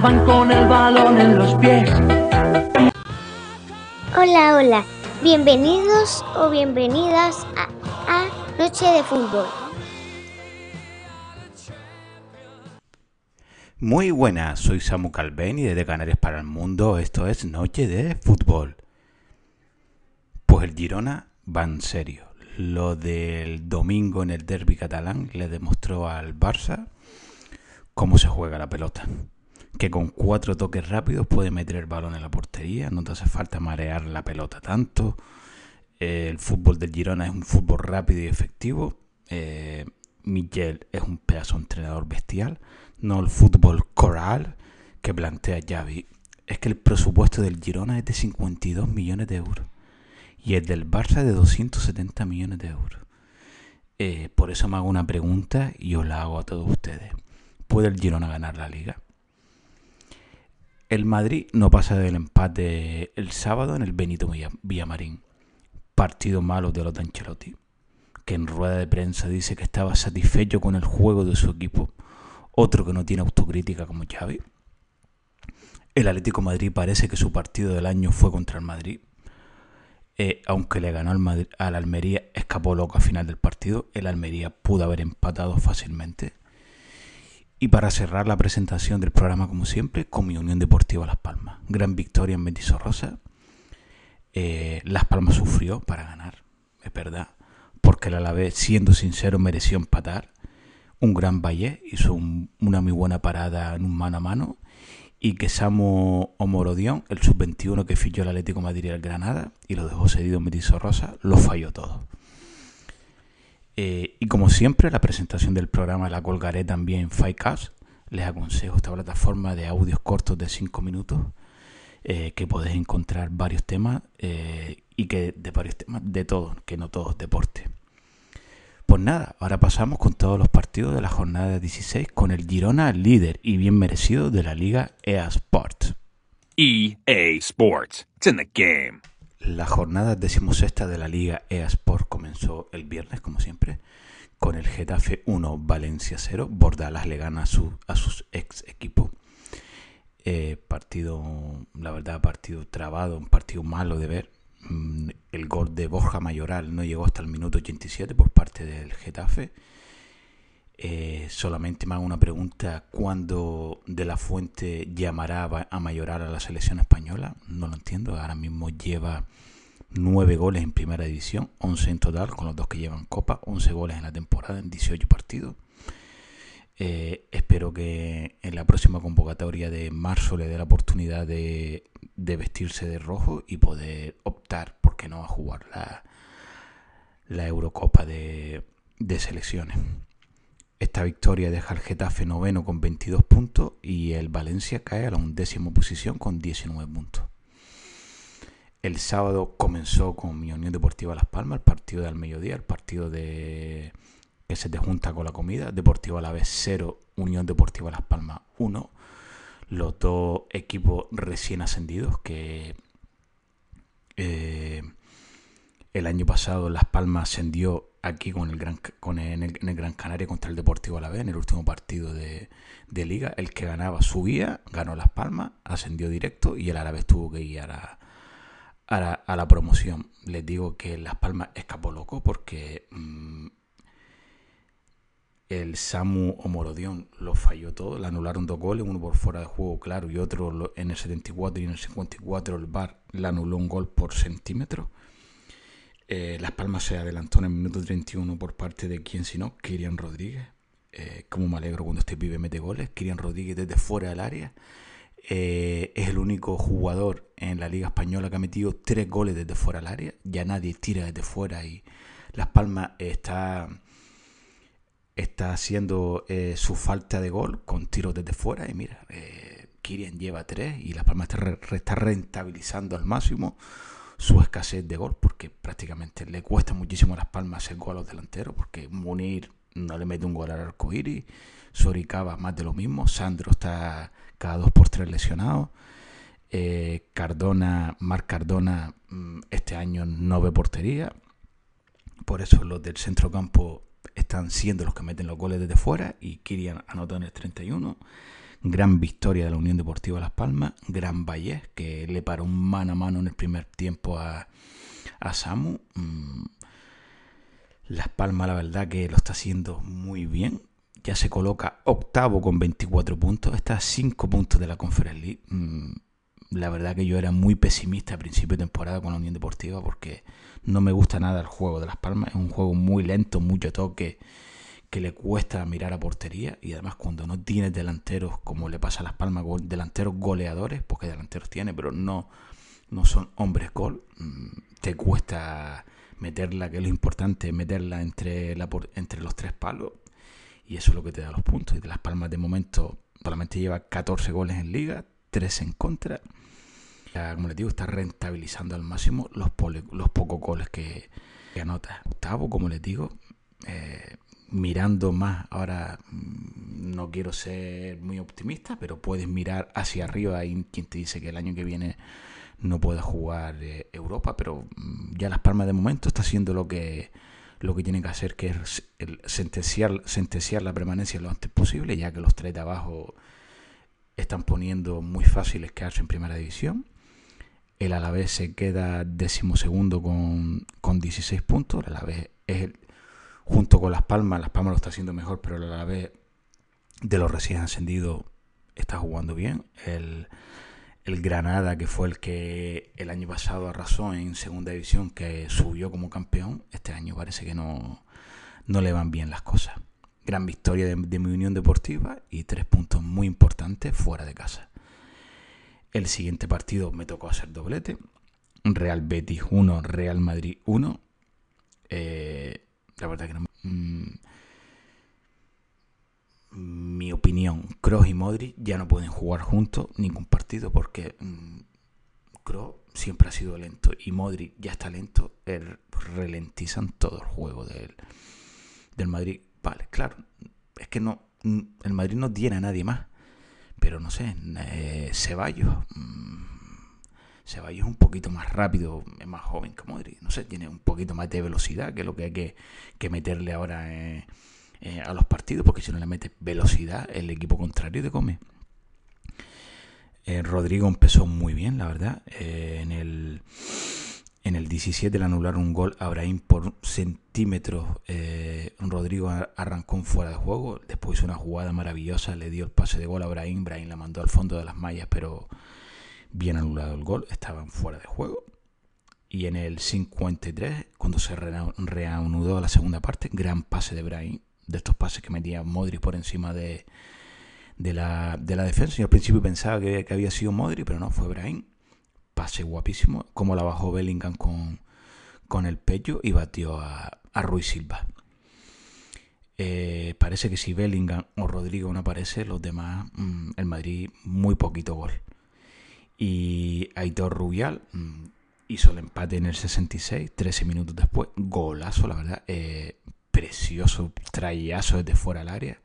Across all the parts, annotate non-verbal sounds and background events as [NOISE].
Con el balón en los pies. Hola, hola. Bienvenidos o bienvenidas a, a Noche de Fútbol. Muy buenas, soy Samu Calven y desde Canarias para el Mundo esto es Noche de Fútbol. Pues el Girona va en serio. Lo del domingo en el derby catalán le demostró al Barça cómo se juega la pelota. Que con cuatro toques rápidos puede meter el balón en la portería, no te hace falta marear la pelota tanto. Eh, el fútbol del Girona es un fútbol rápido y efectivo. Eh, Miguel es un pedazo entrenador bestial, no el fútbol coral que plantea Xavi. Es que el presupuesto del Girona es de 52 millones de euros y el del Barça de 270 millones de euros. Eh, por eso me hago una pregunta y os la hago a todos ustedes. ¿Puede el Girona ganar la liga? El Madrid no pasa del empate el sábado en el Benito Villamarín. Partido malo de los de Ancelotti, que en rueda de prensa dice que estaba satisfecho con el juego de su equipo. Otro que no tiene autocrítica como Xavi. El Atlético Madrid parece que su partido del año fue contra el Madrid. Eh, aunque le ganó al, Madrid, al Almería, escapó loco al final del partido. El Almería pudo haber empatado fácilmente. Y para cerrar la presentación del programa, como siempre, con mi Unión Deportiva Las Palmas. Gran victoria en Mendizorrosa. Eh, Las Palmas sufrió para ganar, es verdad, porque el Alavés, siendo sincero, mereció empatar. Un gran Valle hizo una muy buena parada en un mano a mano. Y que Samu Omorodión, el sub-21 que fichó el Atlético Madrid el Granada y lo dejó cedido en Mendizorrosa, lo falló todo. Eh, y como siempre, la presentación del programa la colgaré también en Firecast. Les aconsejo esta plataforma de audios cortos de 5 minutos eh, que podéis encontrar varios temas eh, y que de varios temas de todos, que no todos deporte. Pues nada, ahora pasamos con todos los partidos de la jornada 16 con el Girona líder y bien merecido de la liga EA Sports. EA Sports. It's in the game. La jornada decimosexta de la Liga EA Sport comenzó el viernes, como siempre, con el Getafe 1, Valencia 0. Bordalas le gana a, su, a sus ex equipos. Eh, partido, la verdad, partido trabado, un partido malo de ver. Mm, el gol de Borja Mayoral no llegó hasta el minuto 87 por parte del Getafe. Eh, solamente me hago una pregunta: ¿cuándo De La Fuente llamará a Mayoral a la selección española? No lo entiendo. Ahora mismo lleva nueve goles en primera división, 11 en total, con los dos que llevan Copa, 11 goles en la temporada en 18 partidos. Eh, espero que en la próxima convocatoria de marzo le dé la oportunidad de, vestirse de rojo y poder optar, porque no, a jugar la, Eurocopa de selecciones. Esta victoria deja al Getafe noveno con 22 puntos y el Valencia cae a la undécima posición con 19 puntos. El sábado comenzó con mi Unión Deportiva Las Palmas, el partido del mediodía, el partido de que se te junta con la comida. Deportivo a la vez 0, Unión Deportiva Las Palmas 1. Los dos equipos recién ascendidos que eh, el año pasado Las Palmas ascendió aquí con el Gran, con en, el, Gran Canaria contra el Deportivo Alavés en el último partido de, liga. El que ganaba subía, ganó Las Palmas, ascendió directo y el Alavés tuvo que ir a, a, la, promoción. Les digo que Las Palmas escapó loco porque mm, el Samu Omorodion lo falló todo, le anularon dos goles, uno por fuera de juego, claro, y otro en el 74 y en el 54 el VAR le anuló un gol por centímetro. Eh, Las Palmas se adelantó en el minuto 31 por parte de quien si no, Kirian Rodríguez. Eh, como me alegro cuando este pibe mete goles. Kirian Rodríguez desde fuera del área. Eh, es el único jugador en la Liga Española que ha metido tres goles desde fuera del área. Ya nadie tira desde fuera y Las Palmas está está haciendo su falta de gol con tiros desde fuera. Y mira, eh, Kirian lleva tres y Las Palmas está, rentabilizando al máximo su escasez de gol porque prácticamente le cuesta muchísimo a Las Palmas el gol a los delanteros porque Munir no le mete un gol al arco iris, Soricaba más de lo mismo, Sandro está cada dos por tres lesionado. Eh, Cardona, Marc Cardona mm, este año no ve portería. Por eso los del centrocampo están siendo los que meten los goles desde fuera y Kirian anotó en el 31. Gran victoria de la Unión Deportiva Las Palmas. Gran Valle que le paró un mano a mano en el primer tiempo a, a Samu. Mm, Las Palmas, la verdad, que lo está haciendo muy bien. Ya se coloca octavo con 24 puntos. Está a 5 puntos de la Conference League. Mm, la verdad que yo era muy pesimista a principio de temporada con la Unión Deportiva porque no me gusta nada el juego de Las Palmas. Es un juego muy lento, mucho toque, que le cuesta mirar a portería. Y además cuando no tienes delanteros, como le pasa a Las Palmas, delanteros goleadores, porque delanteros tiene, pero no, no son hombres gol, mm, te cuesta meterla, que es lo importante, meterla entre, la, entre los tres palos. Y eso es lo que te da los puntos. Y de Las Palmas de momento solamente lleva 14 goles en liga, 3 en contra como les digo, está rentabilizando al máximo los, los pocos goles que, anota. Octavo, como les digo, eh, mirando más, ahora mm, no quiero ser muy optimista, pero puedes mirar hacia arriba. Hay quien te dice que el año que viene no pueda jugar eh, Europa, pero mm, ya Las Palmas de momento está haciendo lo que lo que que hacer, que es sentenciar, sentenciar la permanencia lo antes posible, ya que los tres de abajo están poniendo muy fáciles quedarse en primera división. El Alavés se queda decimosegundo con, con 16 puntos. El Alavés es el, junto con Las Palmas, Las Palmas lo está haciendo mejor, pero el Alavés de los recién ascendidos está jugando bien. El, el Granada, que fue el que el año pasado arrasó en segunda división, que subió como campeón, este año parece que no, no le van bien las cosas. Gran victoria de, de mi Unión Deportiva y tres puntos muy importantes fuera de casa. El siguiente partido me tocó hacer doblete. Real Betis 1, Real Madrid 1. Eh, la verdad que no. Mm, mi opinión, Kroos y Modric ya no pueden jugar juntos ningún partido porque mm, Kroos siempre ha sido lento y Modric ya está lento. Er, ralentizan todo el juego del, del Madrid. Vale, claro. Es que no. Mm, el Madrid no tiene a nadie más pero no sé, eh, Ceballos. Mm, Ceballos es un poquito más rápido, es más joven que Modric. No sé, tiene un poquito más de velocidad, que lo que hay que, meterle ahora eh, eh, a los partidos, porque si no le metes velocidad, el equipo contrario te come. Rodrigo empezó muy bien, la verdad. en el en el 17 le anularon un gol a por centímetros. Eh, Rodrigo arrancó un fuera de juego. Después hizo una jugada maravillosa. Le dio el pase de gol a Brahim. Brahim la mandó al fondo de las mallas, pero bien anulado el gol. Estaban fuera de juego. Y en el 53, cuando se reanudó la segunda parte, gran pase de Brahim. De estos pases que metía Modric por encima de, la, de la defensa. Yo al principio pensaba que, había sido Modric, pero no, fue Brahim pase guapísimo, como la bajó Bellingham con, el pecho y batió a, a Ruiz Silva. Eh, parece que si Bellingham o Rodrigo no aparece, los demás, mm, el Madrid, muy poquito gol. Y Aitor Rubial mm, hizo el empate en el 66, 13 minutos después. Golazo, la verdad. Eh, precioso, trayazo desde fuera del área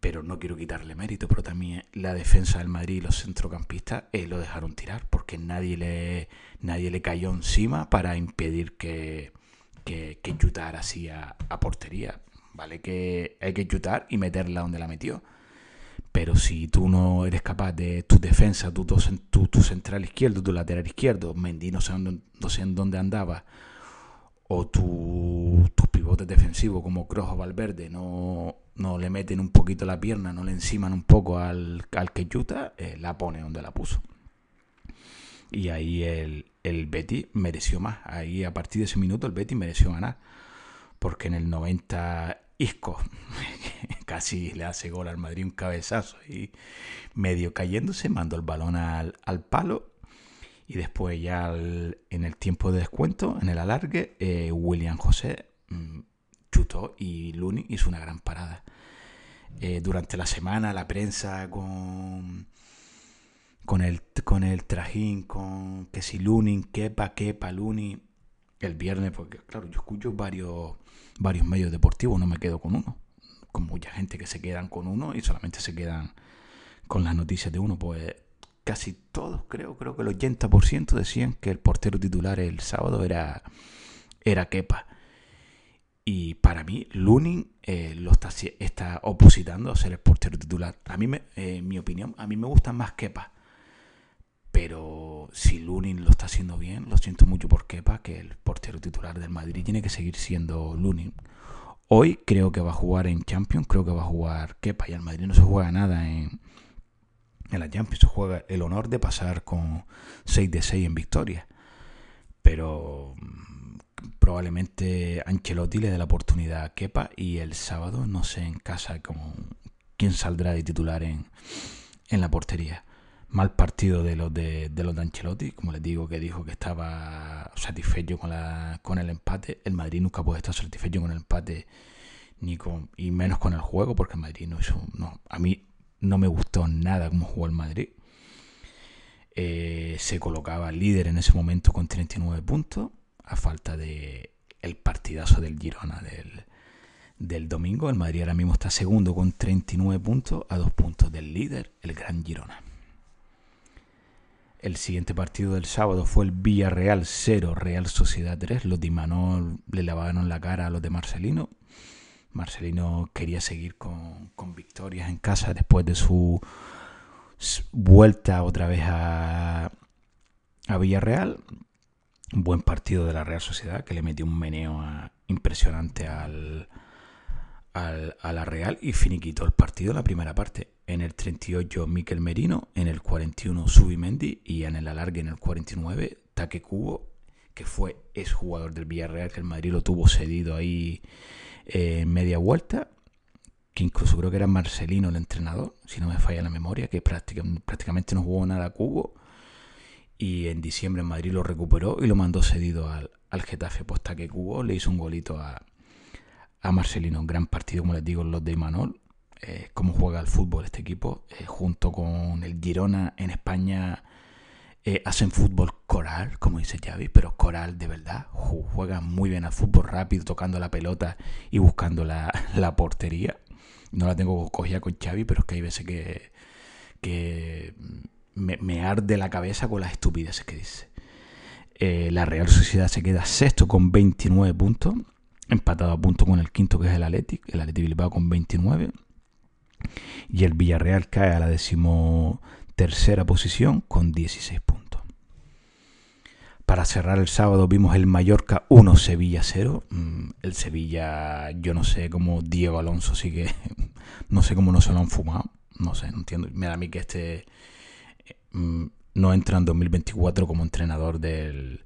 pero no quiero quitarle mérito, pero también la defensa del Madrid y los centrocampistas eh, lo dejaron tirar porque nadie le, nadie le cayó encima para impedir que, que, que así a, portería. Vale que hay que chutar y meterla donde la metió. Pero si tú no eres capaz de tu defensa, tu, tu, tu central izquierdo, tu lateral izquierdo, Mendy no sé, no sé en dónde andaba, o tu, tus pivotes defensivos como Kroos o Valverde no, no le meten un poquito la pierna, no le enciman un poco al, al Queyuta, eh, la pone donde la puso. Y ahí el, el Betty mereció más. Ahí a partir de ese minuto el Betty mereció ganar. Porque en el 90 Isco [LAUGHS] casi le hace gol al Madrid un cabezazo y medio cayéndose mandó el balón al, al palo y después ya en el tiempo de descuento, en el alargue, eh, William José mm, chutó y Luni hizo una gran parada. Eh, durante la semana la prensa con con el con el trajín, con que si Lunin, Kepa, Kepa, Luni, el viernes, porque claro, yo escucho varios varios medios deportivos, no me quedo con uno. Con mucha gente que se quedan con uno y solamente se quedan con las noticias de uno, pues casi todos, creo, creo que el 80% decían que el portero titular el sábado era, era Kepa. Y para mí, Lunin eh, lo está, está opositando a ser el portero titular. A mí, me, eh, mi opinión, a mí me gusta más Kepa. Pero si Lunin lo está haciendo bien, lo siento mucho por Kepa, que el portero titular del Madrid tiene que seguir siendo Lunin. Hoy creo que va a jugar en Champions, creo que va a jugar Kepa y al Madrid no se juega nada en, en la Champions se juega el honor de pasar con 6 de 6 en victoria. Pero mm, probablemente Ancelotti le dé la oportunidad a Kepa y el sábado no sé en casa con quién saldrá de titular en, en la portería. Mal partido de los de, los de Ancelotti, como les digo, que dijo que estaba satisfecho con, la, con el empate. El Madrid nunca puede estar satisfecho con el empate ni con, y menos con el juego, porque el Madrid no hizo. No, a mí no me gustó nada cómo jugó el Madrid. Eh, se colocaba líder en ese momento con 39 puntos, a falta de el partidazo del Girona del, del domingo. El Madrid ahora mismo está segundo con 39 puntos, a dos puntos del líder, el Gran Girona. El siguiente partido del sábado fue el Villarreal 0, Real Sociedad 3. Los de Imanol le lavaron la cara a los de Marcelino. Marcelino quería seguir con, victorias en casa después de su vuelta otra vez a, a Villarreal. Un buen partido de la Real Sociedad que le metió un meneo impresionante al, al, a la Real y finiquitó el partido en la primera parte. En el 38 Miquel Merino, en el 41 Subimendi y en el alargue en el 49 Taque Cubo, que fue ex jugador del Villarreal, que el Madrid lo tuvo cedido ahí en media vuelta, que incluso creo que era Marcelino el entrenador, si no me falla la memoria, que prácticamente no jugó nada a Cubo. Y en diciembre en Madrid lo recuperó y lo mandó cedido al, al Getafe. Posta que Cubo le hizo un golito a, a Marcelino. Un gran partido, como les digo, los de Imanol. Eh, cómo juega el fútbol este equipo, eh, junto con el Girona en España eh, hacen fútbol coral, como dice Xavi, pero coral de verdad. Juegan muy bien al fútbol rápido, tocando la pelota y buscando la, portería. No la tengo cogida con Xavi, pero es que hay veces que, me, arde la cabeza con las estupideces que dice. Eh, la Real Sociedad se queda sexto con 29 puntos, empatado a punto con el quinto que es el Athletic, el Athletic Bilbao con 29. Y el Villarreal cae a la décimo tercera posición con 16 puntos. Para cerrar el sábado vimos el Mallorca 1, Sevilla 0. Mm, el Sevilla, yo no sé cómo Diego Alonso sigue, [LAUGHS] no sé cómo no se lo han fumado. No sé, no entiendo. Me da a mí que este mm, no entra en 2024 como entrenador del,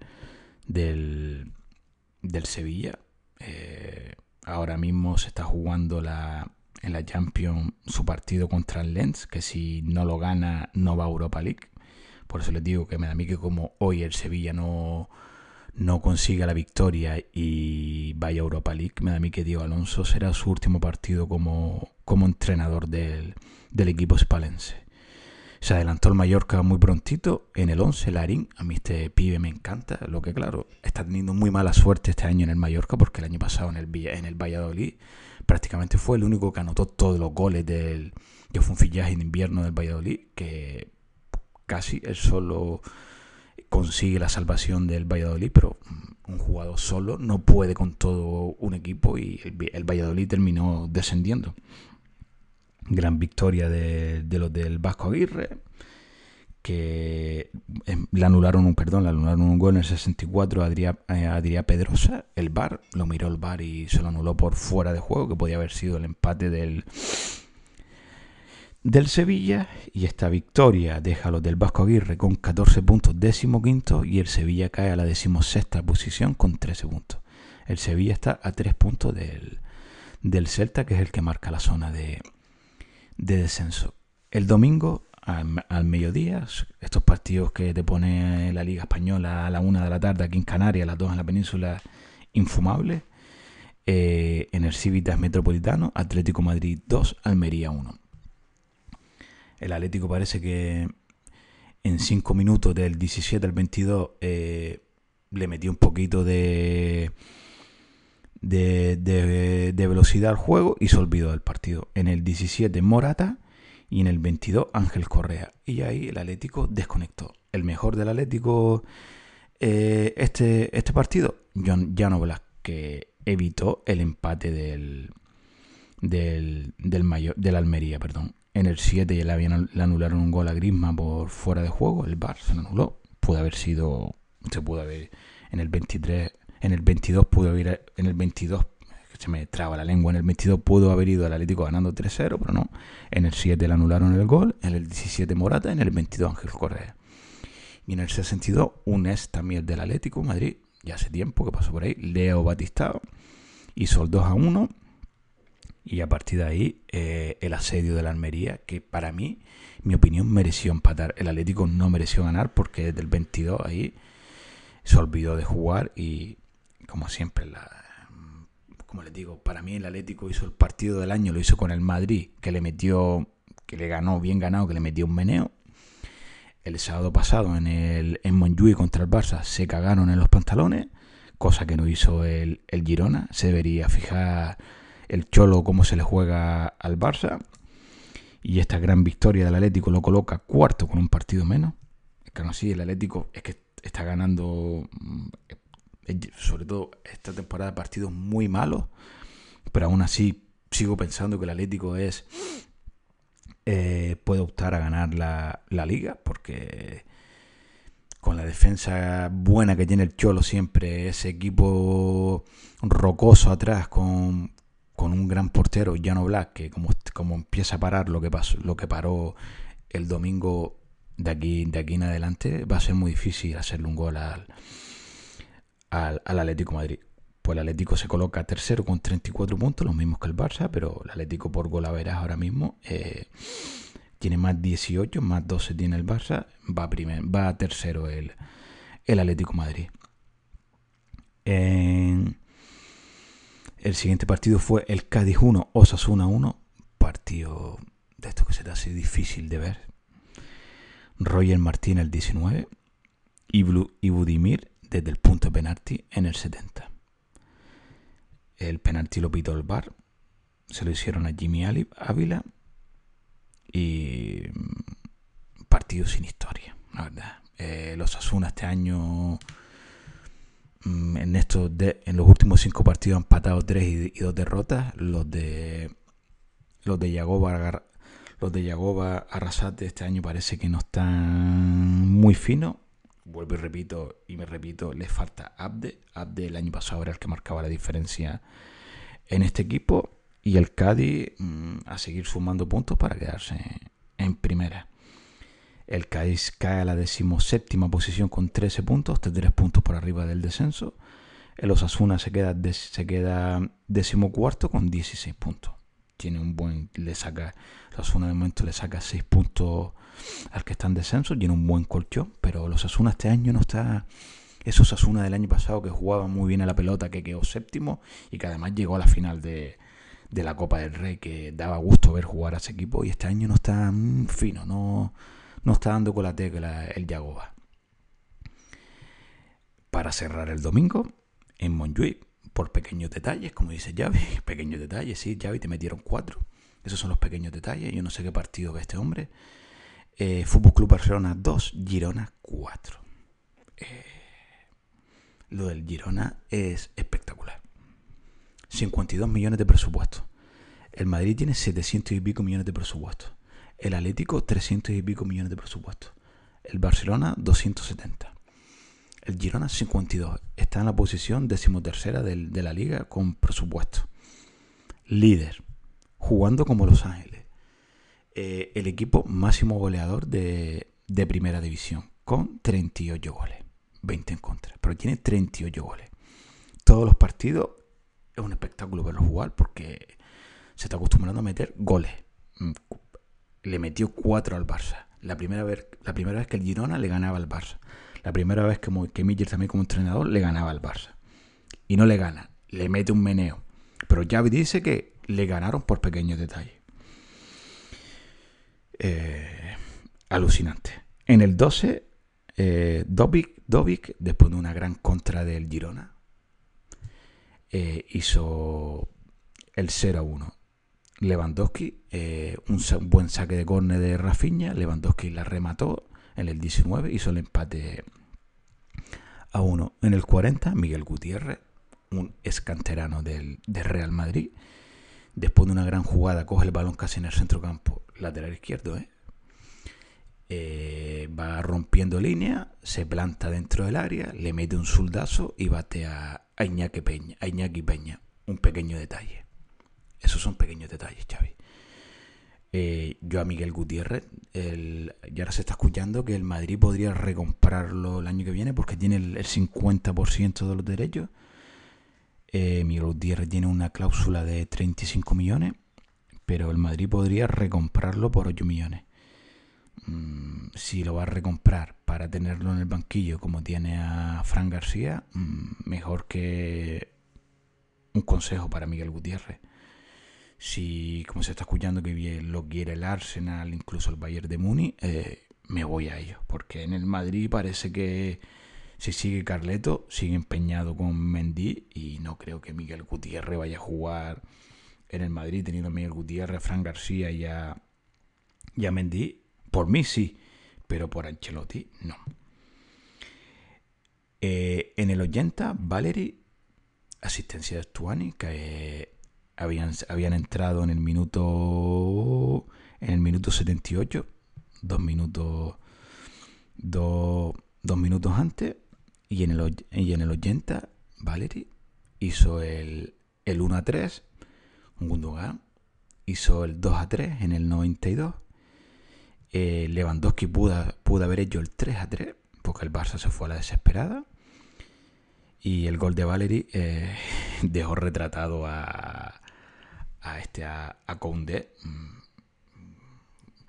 del, del Sevilla. Eh, ahora mismo se está jugando la, en la Champions su partido contra el Lens, que si no lo gana no va a Europa League. Por eso les digo que me da a mí que como hoy el Sevilla no, no consiga la victoria y vaya a Europa League, me da a mí que Diego Alonso será su último partido como, como entrenador del, del equipo espalense. Se adelantó el Mallorca muy prontito en el 11, Larín. A mí este pibe me encanta. Lo que, claro, está teniendo muy mala suerte este año en el Mallorca porque el año pasado en el, en el Valladolid prácticamente fue el único que anotó todos los goles del que fue un en invierno del Valladolid, que casi él solo consigue la salvación del Valladolid, pero un jugador solo no puede con todo un equipo y el, Valladolid terminó descendiendo. Gran victoria de, los del Vasco Aguirre, que em, le anularon un perdón, le anularon un gol en el 64 a Adrià, eh, Pedrosa, el VAR, lo miró el VAR y se lo anuló por fuera de juego, que podía haber sido el empate del del Sevilla y esta victoria deja a los del Vasco Aguirre con 14 puntos décimo quinto y el Sevilla cae a la decimosexta posición con 13 puntos. El Sevilla está a 3 puntos del, del Celta que es el que marca la zona de, de descenso. El domingo al, mediodía, estos partidos que te pone la Liga Española a la una de la tarde aquí en Canarias, a las dos en la península, infumables. Eh, en el Civitas Metropolitano, Atlético Madrid 2, Almería 1. El Atlético parece que en 5 minutos del 17 al 22 eh, le metió un poquito de, de, de, velocidad al juego y se olvidó del partido. En el 17 Morata y en el 22 Ángel Correa. Y ahí el Atlético desconectó. El mejor del Atlético eh, este, este partido, John Blas, que evitó el empate del, del, del, mayor, del Almería. Perdón. En el 7 ya le, anularon un gol a Grisma por fuera de juego. El Bar se anuló. Pudo haber sido. Se pudo haber. En el 23. En el 22 pudo haber. En el 22. Se me traba la lengua. En el 22 pudo haber ido al Atlético ganando 3-0, pero no. En el 7 le anularon el gol. En el 17 Morata. En el 22 Ángel Correa. Y en el 62 un ex también del Atlético Madrid. Ya hace tiempo que pasó por ahí. Leo Batistao. Hizo el 2 a 1 y a partir de ahí, eh, el asedio de la Almería, que para mí, mi opinión, mereció empatar. El Atlético no mereció ganar porque desde el 22 ahí se olvidó de jugar y, como siempre, la, como les digo, para mí el Atlético hizo el partido del año, lo hizo con el Madrid, que le metió, que le ganó bien ganado, que le metió un meneo. El sábado pasado en el en Montjuic contra el Barça se cagaron en los pantalones, cosa que no hizo el, el Girona. Se debería fijar el Cholo cómo se le juega al Barça. Y esta gran victoria del Atlético lo coloca cuarto con un partido menos. Es que no sí, el Atlético es que está ganando, sobre todo esta temporada, partidos muy malos. Pero aún así sigo pensando que el Atlético es eh, puede optar a ganar la, la liga porque con la defensa buena que tiene el Cholo siempre, ese equipo rocoso atrás con, con un gran portero, Jano Black, que como, como empieza a parar lo que, pasó, lo que paró el domingo de aquí, de aquí en adelante, va a ser muy difícil hacerle un gol al, al, Atlético Madrid. Pues el Atlético se coloca tercero con 34 puntos, los mismos que el Barça, pero el Atlético por gol a veras ahora mismo eh, tiene más 18, más 12 tiene el Barça, va, primer, va tercero el, el Atlético Madrid. El siguiente partido fue el Cádiz 1, Osasuna 1. Partido de esto que se te hace difícil de ver. Roger Martín el 19 y Budimir desde el punto de penalti en el 70. El penalti lo pitó el bar. Se lo hicieron a Jimmy Ávila. Y mm, partido sin historia, la verdad. Eh, los Asuna este año Mm, en estos en los últimos cinco partidos han empatado tres y, dos derrotas. Los de los de Yagoba los de Yagoba Arrasate este año parece que no están muy finos. Vuelvo y repito, y me repito, les falta Abde. Abde el año pasado era el que marcaba la diferencia en este equipo. Y el Cádiz mm, a seguir sumando puntos para quedarse en primera. El Cádiz cae a la decimoséptima posición con 13 puntos, 3 puntos por arriba del descenso. El Osasuna se queda, se queda decimocuarto con 16 puntos. Tiene un buen, le saca, Osasuna de momento le saca 6 puntos al que está en descenso, tiene un buen colchón, pero el Osasuna este año no está, es Osasuna del año pasado que jugaba muy bien a la pelota, que quedó séptimo y que además llegó a la final de, de la Copa del Rey, que daba gusto ver jugar a ese equipo y este año no está fino, no no está dando con la tecla el Yagoba. Para cerrar el domingo, en Montjuic, por pequeños detalles, como dice Javi, [LAUGHS] pequeños detalles, sí, Javi, te metieron cuatro. Esos son los pequeños detalles. Yo no sé qué partido ve este hombre. Eh, Fútbol Club Barcelona 2, Girona 4. Eh, lo del Girona es espectacular. 52 millones de presupuesto. El Madrid tiene 700 y pico millones de presupuesto. El Atlético, 300 y pico millones de presupuesto. El Barcelona 270. El Girona 52. Está en la posición decimotercera del- de la liga con presupuesto. Líder. Jugando como Los Ángeles. Eh, el equipo máximo goleador de, de primera división. Con 38 goles. 20 en contra. Pero tiene 38 goles. Todos los partidos es un espectáculo verlo jugar porque se está acostumbrando a meter goles. Mm, Le metió 4 al Barça. La primera, vez, la primera vez que el Girona le ganaba al Barça. La primera vez que, que Miller también como entrenador le ganaba al Barça. Y no le gana, le mete un meneo. Pero Xavi dice que le ganaron por pequeños detalles. Eh, alucinante. En el 12, eh, Dobic, Dobic, después de una gran contra del Girona, eh, hizo el 0 a 1. Lewandowski, eh, un, buen saque de córner de Rafinha, Lewandowski la remató en el 19, hizo el empate a 1. En el 40, Miguel Gutiérrez, un escanterano del Real Madrid, después de una gran jugada, coge el balón casi en el centro campo, lateral izquierdo, ¿eh? Eh, va rompiendo línea, se planta dentro del área, le mete un soldazo y bate a, Iñaki Peña, a Peña. Un pequeño detalle. Esos son pequeños detalles, Xavi. Eh, yo a Miguel Gutiérrez, el, y ahora se está escuchando que el Madrid podría recomprarlo el año que viene porque tiene el, el 50% de los derechos. Eh, Miguel Gutiérrez tiene una cláusula de 35 millones, pero el Madrid podría recomprarlo por 8 millones. Mm, si lo va a recomprar para tenerlo en el banquillo como tiene a Fran García, mm, mejor que un consejo para Miguel Gutiérrez. Si, como se está escuchando, que lo quiere el Arsenal, incluso el Bayern de Muni, eh, me voy a ellos. Porque en el Madrid parece que si sigue Carleto, sigue empeñado con Mendy y no creo que Miguel Gutiérrez vaya a jugar en el Madrid teniendo a Miguel Gutiérrez, Fran García y a, y a Mendy. Por mí sí, pero por Ancelotti no. Eh, en el 80, Valery, asistencia de Stuani, que eh, habían, habían entrado en el minuto en el minuto 78, dos minutos dos, dos minutos antes, y en el, y en el 80, Valery hizo el, el 1 a 3, Gundogan hizo el 2 a 3 en el 92. Eh, Lewandowski pudo, pudo haber hecho el 3 a 3 porque el Barça se fue a la desesperada. Y el gol de Valery eh, [LAUGHS] dejó retratado a, a este a, a Koundé. Mm,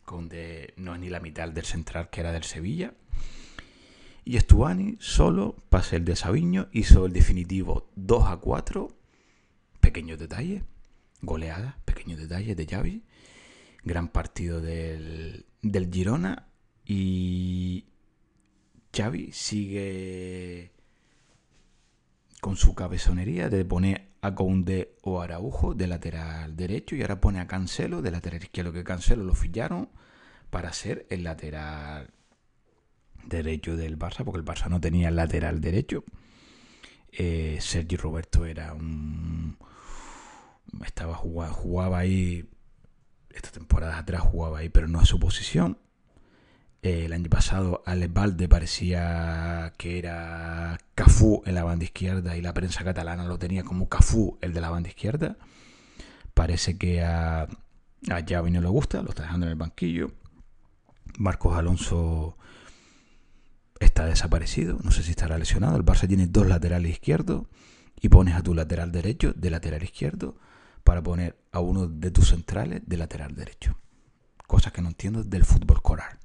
Koundé no es ni la mitad del central que era del Sevilla. Y Stuani solo, pase el de Sabiño, hizo el definitivo 2 a 4. Pequeños detalles, goleadas, pequeños detalles de Xavi. Gran partido del, del Girona. Y Xavi sigue con su cabezonería de poner a Koundé o Araujo de lateral derecho y ahora pone a Cancelo de lateral izquierdo, que Cancelo lo fillaron para ser el lateral derecho del Barça, porque el Barça no tenía lateral derecho. Eh, Sergi Roberto era un... Estaba jugaba, jugaba ahí, esta temporada atrás jugaba ahí, pero no es su posición. Eh, el año pasado Alex Valde parecía que era Cafú en la banda izquierda y la prensa catalana lo tenía como Cafú, el de la banda izquierda. Parece que a, a Xavi no le gusta, lo está dejando en el banquillo. Marcos Alonso está desaparecido, no sé si estará lesionado. El Barça tiene dos laterales izquierdos y pones a tu lateral derecho de lateral izquierdo para poner a uno de tus centrales de lateral derecho. Cosas que no entiendo del fútbol coral.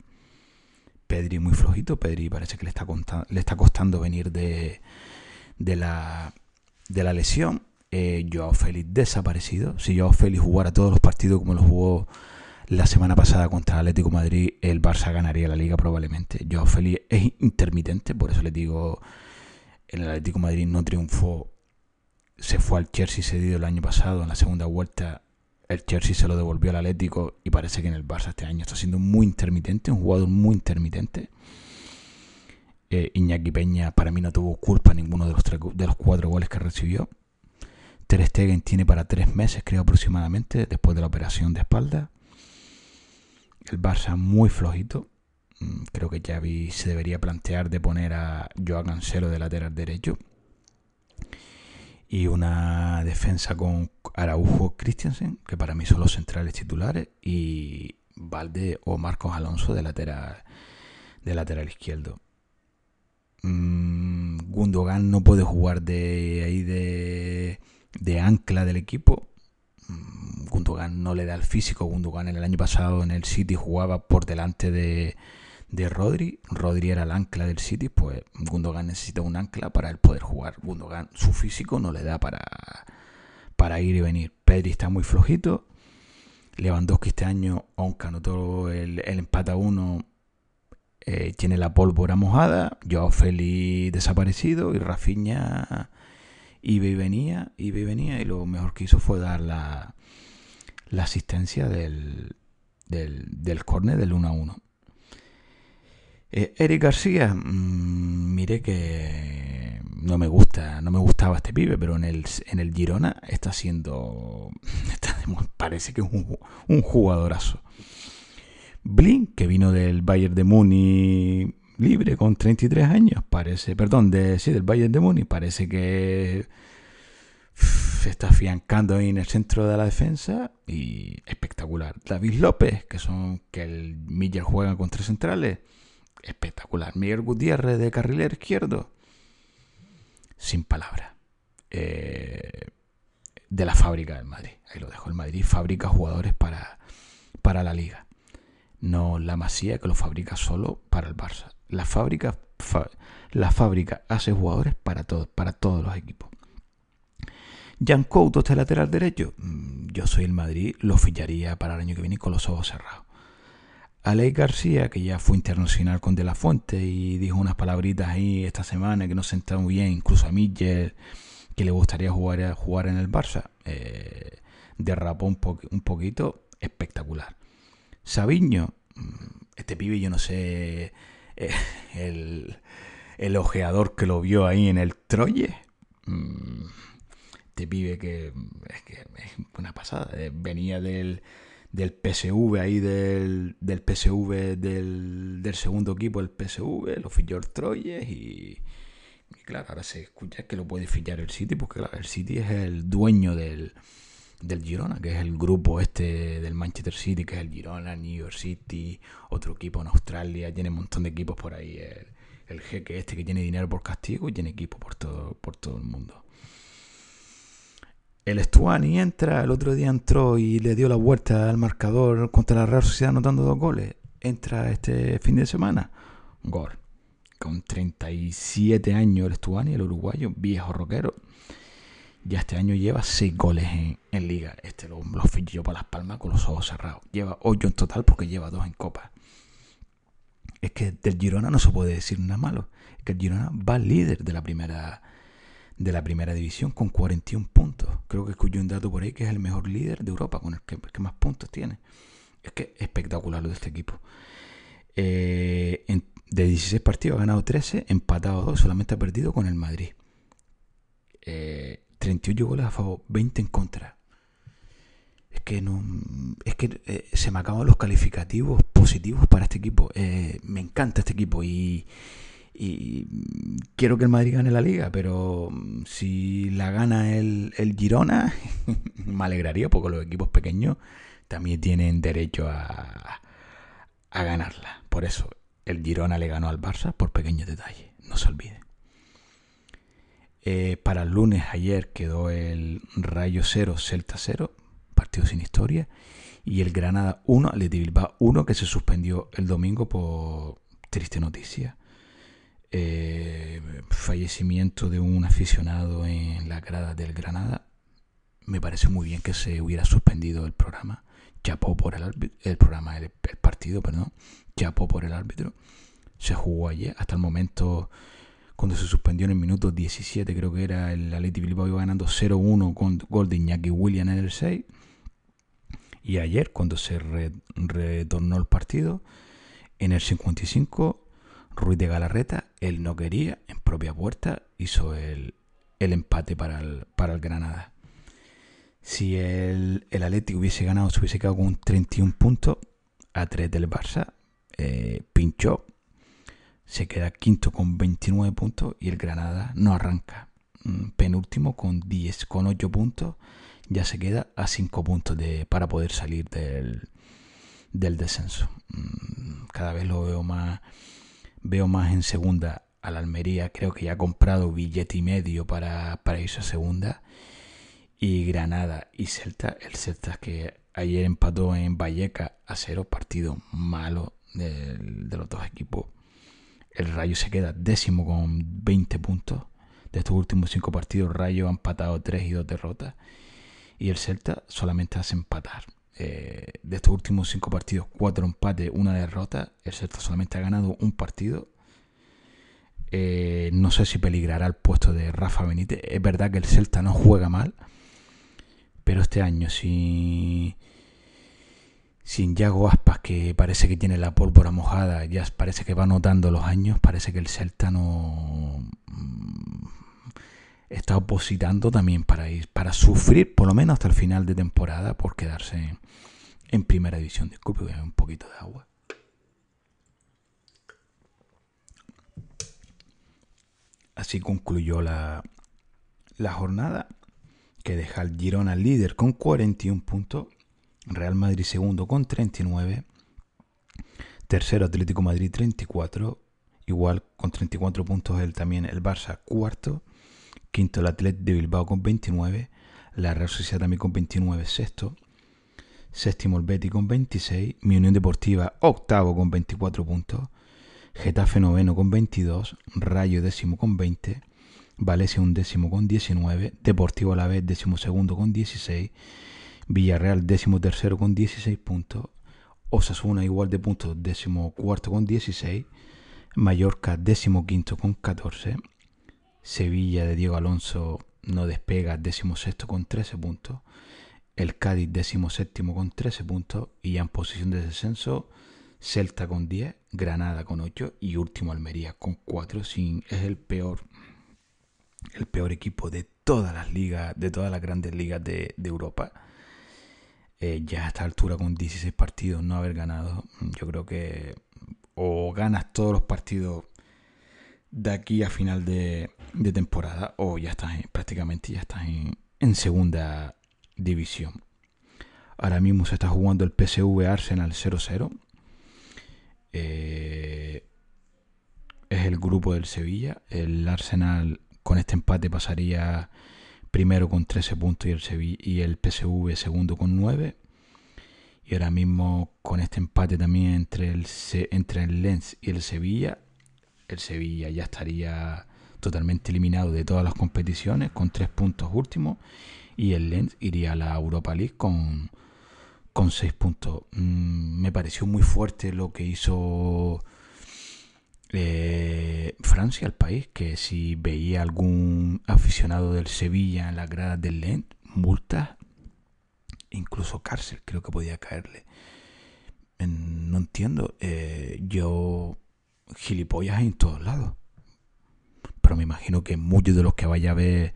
Pedri muy flojito, Pedri parece que le está, le está costando venir de, de, la, de la lesión. Eh, Joao Félix desaparecido. Si Joao Félix jugara todos los partidos como lo jugó la semana pasada contra el Atlético Madrid, el Barça ganaría la liga probablemente. Joao Félix es intermitente, por eso le digo, en el Atlético Madrid no triunfó. Se fue al Chelsea cedido el año pasado en la segunda vuelta. El Chelsea se lo devolvió al Atlético y parece que en el Barça este año está siendo muy intermitente, un jugador muy intermitente. Eh, Iñaki Peña para mí no tuvo culpa en ninguno de los, tres, de los cuatro goles que recibió. Ter Stegen tiene para tres meses, creo aproximadamente, después de la operación de espalda. El Barça muy flojito, Mm, creo que Xavi se debería plantear de poner a Joao Cancelo de lateral derecho. Y una defensa con Araujo Christiansen, que para mí son los centrales titulares, y Valde o Marcos Alonso de lateral, de lateral izquierdo. Mm, Gundogan no puede jugar de ahí de, de ancla del equipo. Mm, Gundogan no le da el físico. Gundogan el año pasado en el City jugaba por delante de, de Rodri. Rodri era el ancla del City, pues Gundogan necesita un ancla para él poder jugar. Gundogan, su físico no le da para, para ir y venir. Pedri está muy flojito. Lewandowski este año, aunque anotó el, el empate a uno, eh, tiene la pólvora mojada. Joao Félix desaparecido y Rafinha iba y venía, iba y venía. Y lo mejor que hizo fue dar la, la asistencia del, del, del córner del 1 a 1. Eh, Eric García, mmm, mire que no me gusta, no me gustaba este pibe, pero en el, en el Girona está siendo, [LAUGHS] parece que es un, un jugadorazo. Blin, que vino del Bayern de Muni libre con 33 años, parece, perdón, de, sí, del Bayern de Muni, parece que se está afiancando ahí en el centro de la defensa y espectacular. David López, que son que el Miller juega con tres centrales, espectacular. Miguel Gutiérrez de carrilero izquierdo, sin palabras. Eh, de la fábrica del Madrid, ahí lo dejo. El Madrid fabrica jugadores para, para la liga. No la Masía que lo fabrica solo para el Barça. La fábrica, la fábrica hace jugadores para, todo, para todos los equipos. Jan Couto, este lateral derecho. Yo soy el Madrid, lo ficharía para el año que viene con los ojos cerrados. Aleix García, que ya fue internacional con De La Fuente y dijo unas palabritas ahí esta semana que no se entró muy bien, incluso a Miller, que le gustaría jugar, jugar en el Barça. Eh, derrapó un, un poquito, espectacular. Sabiño, este pibe, yo no sé, [LAUGHS] el, el, ojeador que lo vio ahí en el Troye. Este pibe que es, que es una pasada. Eh, venía del, del PSV ahí, del, del PSV del, del, segundo equipo, el PSV, lo fichó el Troyes y, y, claro, ahora se escucha que lo puede fichar el City, porque claro, el City es el dueño del, del Girona, que es el grupo este del Manchester City, que es el Girona, New York City, otro equipo en Australia, tiene un montón de equipos por ahí, el, el jeque este que tiene dinero por castigo y tiene equipo por todo, por todo el mundo. El Stuani entra, el otro día entró y le dio la vuelta al marcador contra la Real Sociedad anotando dos goles. Entra este fin de semana, gol. Con 37 años el Stuani, el uruguayo, viejo rockero. Ya este año lleva 6 goles en, en, liga. Este lo, lo fichó para las palmas con los ojos cerrados. Lleva 8 en total porque lleva 2 en copa. Es que del Girona no se puede decir nada malo. Es que el Girona va líder de la primera de la primera división con 41 puntos. Creo que escuché un dato por ahí que es el mejor líder de Europa, con el que, más puntos tiene. Es que es espectacular lo de este equipo. Eh, de 16 partidos ha ganado 13, empatado 2, solamente ha perdido con el Madrid. Eh, 38 goles a favor, 20 en contra. Es que no. Es que eh, se me acaban los calificativos positivos para este equipo. Eh, me encanta este equipo y quiero que el Madrid gane la liga, pero si la gana el, el Girona, [LAUGHS] me alegraría porque los equipos pequeños también tienen derecho a, a ganarla. Por eso el Girona le ganó al Barça por pequeños detalles, no se olvide. Eh, para el lunes ayer quedó el Rayo 0, Celta 0, partido sin historia, y el Granada 1, Atleti Bilbao 1, que se suspendió el domingo por triste noticia eh, fallecimiento de un aficionado en la grada del Granada. Me parece muy bien que se hubiera suspendido el programa. Chapó por el, árbitro, el programa, el, el, partido, perdón. Chapó por el árbitro. Se jugó ayer. Hasta el momento, cuando se suspendió en el minuto 17, creo que era el Atleti Bilbao iba ganando 0-1 con gol de Iñaki William en el 6. Y ayer, cuando se re, retornó el partido, en el 55 Ruiz de Galarreta, él no quería, en propia puerta, hizo el, el empate para el, para el Granada. Si el, el Atlético hubiese ganado, se hubiese quedado con 31 puntos a 3 del Barça. eh, pinchó, se queda quinto con 29 puntos y el Granada no arranca. Mm, penúltimo con 10, con 8 puntos, ya se queda a 5 puntos de, para poder salir del, del descenso. Mm, cada vez lo veo más, veo más en segunda a la Almería, creo que ya ha comprado billete y medio para, para irse a segunda. Y Granada y Celta, el Celta que ayer empató en Valleca a cero, partido malo de, de los dos equipos. El Rayo se queda décimo con 20 puntos. De estos últimos cinco partidos, Rayo ha empatado 3 y 2 derrotas. Y el Celta solamente hace empatar. Eh, de estos últimos cinco partidos, cuatro empates, una derrota. El Celta solamente ha ganado un partido. Eh, no sé si peligrará el puesto de Rafa Benítez. Es verdad que el Celta no juega mal. Pero este año, si sin Yago Aspas, que parece que tiene la pólvora mojada, ya parece que va notando los años, parece que el Celta no mm, está opositando también para ir, para sufrir por lo menos hasta el final de temporada por quedarse en, primera división. Disculpe, voy a un poquito de agua. Así concluyó la, la jornada que deja al Girona líder con 41 puntos Real Madrid segundo con 39. Tercero Atlético Madrid 34. Igual con 34 puntos él también el Barça cuarto. Quinto el Atlético de Bilbao con 29. La Real Sociedad también con 29 sexto. Séptimo el Betty con 26. Mi Unión Deportiva octavo con 24 puntos. Getafe noveno con 22. Rayo décimo con 20. Valencia un décimo con 19. Deportivo a la vez décimo segundo con 16. Villarreal décimo tercero con 16 puntos, Osasuna igual de puntos décimo cuarto con 16, Mallorca décimo quinto con 14, Sevilla de Diego Alonso no despega décimo sexto con 13 puntos, el Cádiz décimo séptimo con 13 puntos. Y ya en posición de descenso Celta con 10, Granada con 8 y último Almería con 4, sin, es el peor el peor equipo de todas las ligas, de todas las grandes ligas de, de Europa eh, ya a esta altura con 16 partidos no haber ganado, yo creo que o ganas todos los partidos de aquí a final de, temporada o ya estás prácticamente ya estás en, segunda división. Ahora mismo se está jugando el PSV Arsenal 0-0. Eh, es el grupo del Sevilla. El Arsenal con este empate pasaría primero con 13 puntos y el, y el PSV segundo con 9. Y ahora mismo con este empate también entre el, entre el Lens y el Sevilla, el Sevilla ya estaría totalmente eliminado de todas las competiciones con 3 puntos últimos y el Lens iría a la Europa League con, con 6 puntos. Mm, me pareció muy fuerte lo que hizo eh, Francia, el país, que si veía algún aficionado del Sevilla en las gradas del Lens, multas, incluso cárcel, creo que podía caerle. no entiendo, eh, yo gilipollas en todos lados. Pero me imagino que muchos de los que vaya a ver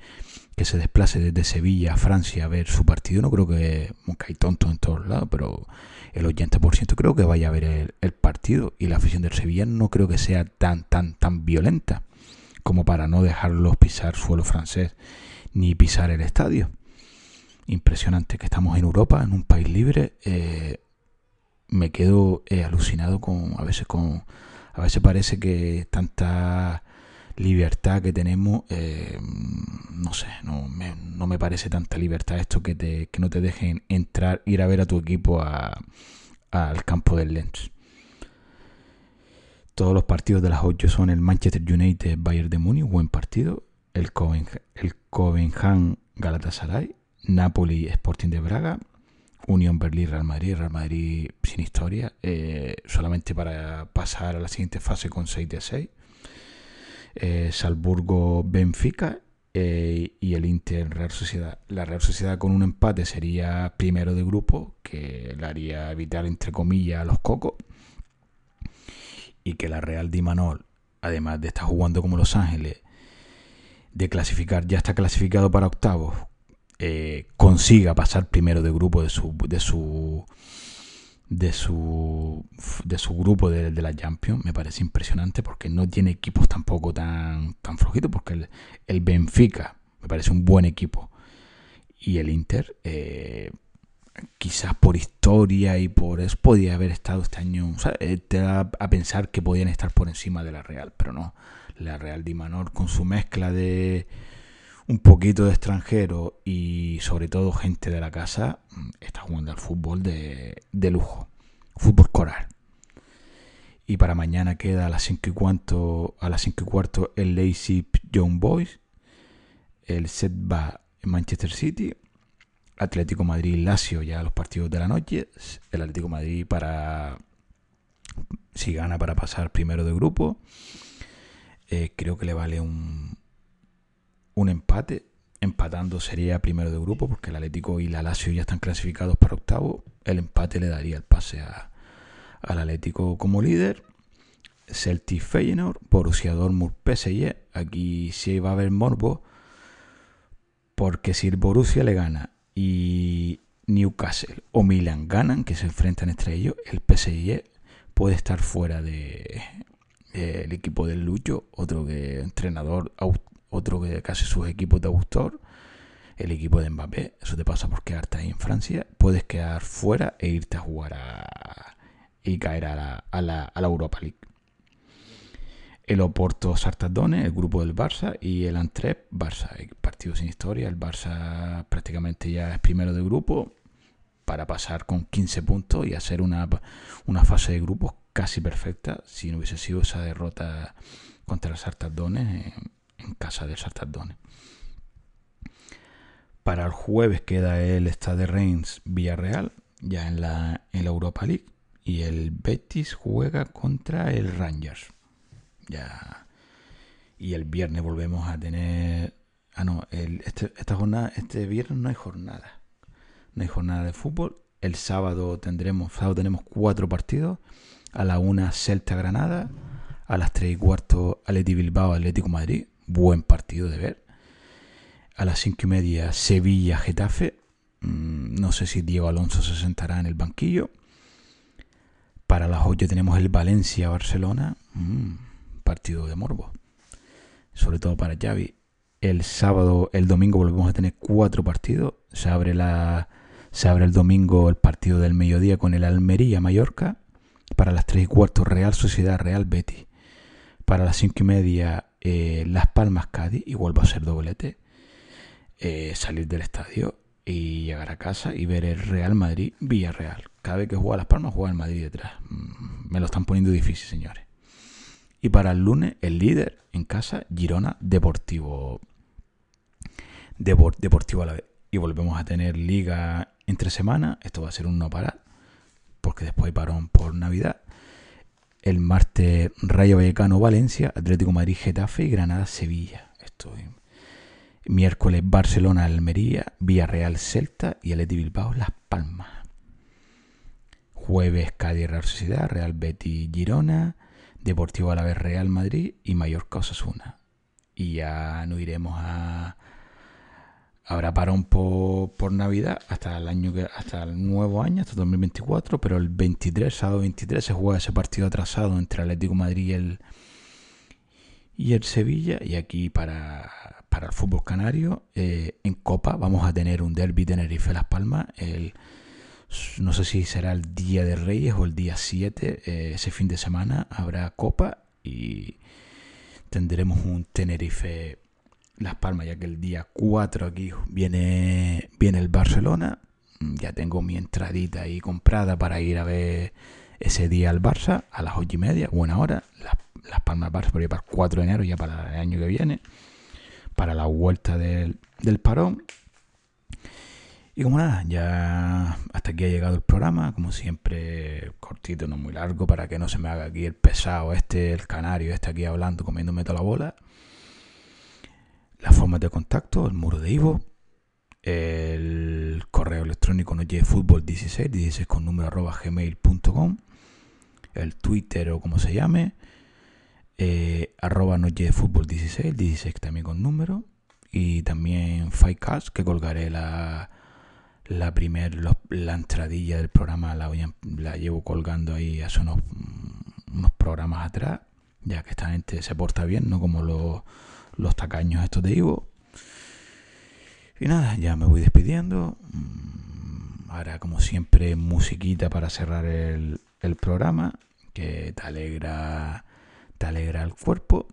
que se desplace desde Sevilla a Francia a ver su partido, no creo que, hay tontos en todos lados, pero el 80% creo que vaya a ver el, partido y la afición del Sevilla no creo que sea tan, tan, tan violenta como para no dejarlos pisar suelo francés ni pisar el estadio. Impresionante que estamos en Europa, en un país libre. Eh, me quedo eh, alucinado con, a veces con, a veces parece que tanta libertad que tenemos, eh, no sé, no me, no me, parece tanta libertad esto que, te, que no te dejen entrar, ir a ver a tu equipo al campo del Lens. Todos los partidos de las 8 son el Manchester United Bayern de Múnich, buen partido. El, el Covenham Galatasaray, Napoli Sporting de Braga, Unión Berlín Real Madrid, Real Madrid sin historia, eh, solamente para pasar a la siguiente fase con 6 de 6 eh, Salzburgo Benfica eh, y el Inter Real Sociedad. La Real Sociedad con un empate sería primero de grupo, que le haría evitar entre comillas a los cocos. Y que la Real de Imanol, además de estar jugando como Los Ángeles, de clasificar, ya está clasificado para octavos, eh, consiga pasar primero de grupo de su, de su de su, de su grupo de, de, la Champions me parece impresionante porque no tiene equipos tampoco tan, tan flojitos porque el, el Benfica me parece un buen equipo. Y el Inter eh, quizás por historia y por eso podía haber estado este año eh, te da a pensar que podían estar por encima de la Real pero no. La Real de Manor con su mezcla de un poquito de extranjero y sobre todo gente de la casa mm, está jugando al fútbol de, de lujo, fútbol coral. Y para mañana queda a las 5 y cuarto, a las 5 y cuarto el Lazy Young Boys, el set va en Manchester City, Atlético Madrid Lazio ya los partidos de la noche, el Atlético Madrid para si gana para pasar primero de grupo, eh, creo que le vale un, un empate. Empatando sería primero de grupo porque el Atlético y la Lazio ya están clasificados para octavo. El empate le daría el pase a, al Atlético como líder. Celtic Feyenoord, Borussia Dortmund PSG. Aquí sí va a haber morbo porque si el Borussia le gana y Newcastle o Milan ganan, que se enfrentan entre ellos, el PSG puede estar fuera de, el equipo del Lucho, otro que entrenador otro que casi sus equipos de autor, el equipo de Mbappé, eso te pasa por quedarte ahí en Francia, puedes quedar fuera e irte a jugar a, y caer a la, a la, a la Europa League. El Oporto Sartadone, el grupo del Barça, y el Antrep Barça, partido sin historia. El Barça prácticamente ya es primero de grupo para pasar con 15 puntos y hacer una, una fase de grupos casi perfecta si no hubiese sido esa derrota contra el Sartadone en casa del Sartardone. Para el jueves queda el Stade Reims Villarreal, ya en la, en la Europa League. Y el Betis juega contra el Rangers. Ya. Y el viernes volvemos a tener. Ah, no, este, esta jornada, este viernes no hay jornada. No hay jornada de fútbol. El sábado tendremos, sábado tenemos cuatro partidos. A la una Celta Granada. A las tres y cuarto Atleti Bilbao Atlético Madrid buen partido de ver. A las cinco y media, Sevilla-Getafe. Mm, no sé si Diego Alonso se sentará en el banquillo. Para las 8 tenemos el Valencia-Barcelona. Mm, partido de morbo. Sobre todo para Xavi. El sábado, el domingo volvemos a tener cuatro partidos. Se abre, la, se abre el domingo el partido del mediodía con el Almería-Mallorca. Para las 3 y cuarto, Real Sociedad Real Betis. Para las cinco y media, eh, Las Palmas Cádiz y vuelvo a ser doblete. Eh, salir del estadio y llegar a casa y ver el Real Madrid Villarreal. Cada vez que juega Las Palmas juega el Madrid detrás. Mm, me lo están poniendo difícil, señores. Y para el lunes, el líder en casa, Girona Deportivo. Deportivo a la vez. Y volvemos a tener liga entre semana. Esto va a ser un no parar. Porque después hay parón por Navidad. El martes Rayo Vallecano Valencia, Atlético Madrid Getafe y Granada Sevilla. Esto Miércoles Barcelona Almería, Villarreal Celta y Atleti Bilbao Las Palmas. Jueves Cádiz Real Sociedad, Real Betis Girona, Deportivo Alavés Real Madrid y Mallorca Osasuna. Y ya no iremos a Habrá parón por, por, Navidad hasta el año que, hasta el nuevo año, hasta 2024, pero el 23, sábado 23, se juega ese partido atrasado entre Atlético Madrid y el, y el Sevilla. Y aquí para, para el fútbol canario, eh, en Copa, vamos a tener un derby Tenerife Las Palmas. El, no sé si será el día de Reyes o el día 7, eh, ese fin de semana habrá Copa y tendremos un Tenerife las Palmas, ya que el día 4 aquí viene, viene el Barcelona. Mm, ya tengo mi entradita ahí comprada para ir a ver ese día al Barça a las 8 y media, buena hora. Las, Palmas Barça por para el 4 de enero, ya para el año que viene, para la vuelta del, del parón. Y como nada, ya hasta aquí ha llegado el programa, como siempre, cortito, no muy largo, para que no se me haga aquí el pesado este, el canario este aquí hablando, comiéndome toda la bola. Las formas de contacto, el muro de Ivo, el correo electrónico fútbol 16, 16 con número arroba gmail.com, el Twitter o como se llame, eh, arroba fútbol 16, 16 también con número, y también Fightcast, que colgaré la, la primer, la entradilla del programa la, la llevo colgando ahí hace unos, unos programas atrás, ya que esta gente se porta bien, no como los, los tacaños estos de Ivo. Y nada, ya me voy despidiendo. Mm, ahora, como siempre, musiquita para cerrar el, programa, que te alegra, te alegra el cuerpo.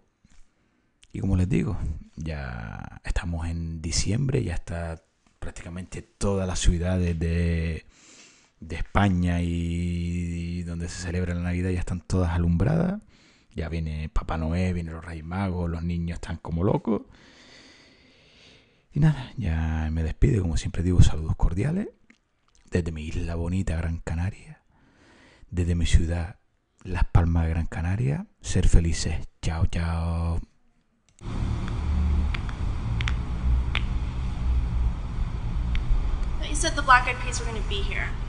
Y como les digo, ya estamos en diciembre, ya está prácticamente todas las ciudades de, de España y, donde se celebra la Navidad ya están todas alumbradas. Ya viene Papá Noé, vienen los Reyes Magos, los niños están como locos. Y nada, ya me despido, como siempre digo, saludos cordiales desde mi isla bonita Gran Canaria, desde mi ciudad Las Palmas de Gran Canaria. Ser felices. Chao, chao. you said the Black Eyed Peas were going to.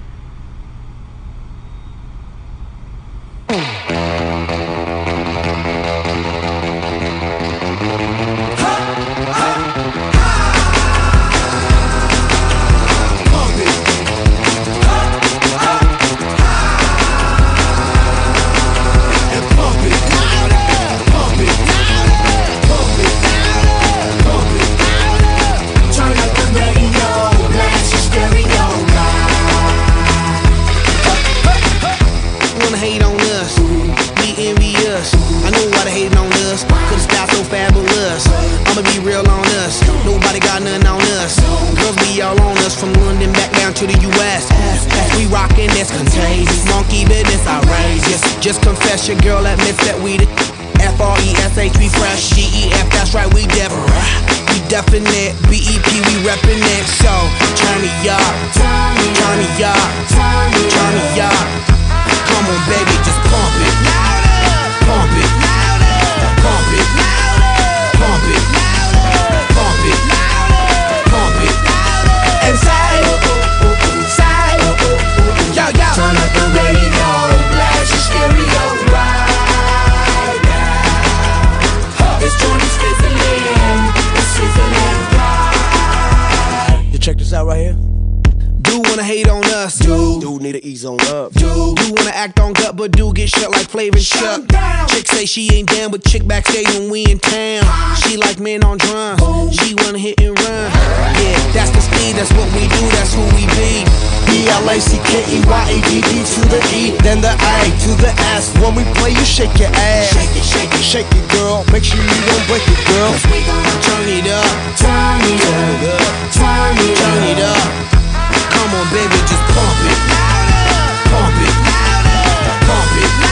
F-R-E-S-H, we fresh G-E-F, that's right, we def We definite, B-E-P, we reppin' it. So, turn me up, turn me up, turn me up. Come on, baby, just pump it. Pump it. Pump it. Pump it us, do. Dude need to ease on up. Do do wanna act on gut, but do get shut like Flavor Shut. Chick say she ain't down, but chick backstage when we in town. She like men on drums. She wanna hit and run. Yeah, that's the speed. That's what we do. That's who we be. B L A C K E Y A D D to the E, then the A to the S. When we play, you shake your ass. Shake it, shake it, shake it, girl. Make sure you don't break it, girl. Turn it up. Turn it up, turn it up, Turn it up. Come on, baby, just pump it. Pump it. Pump it.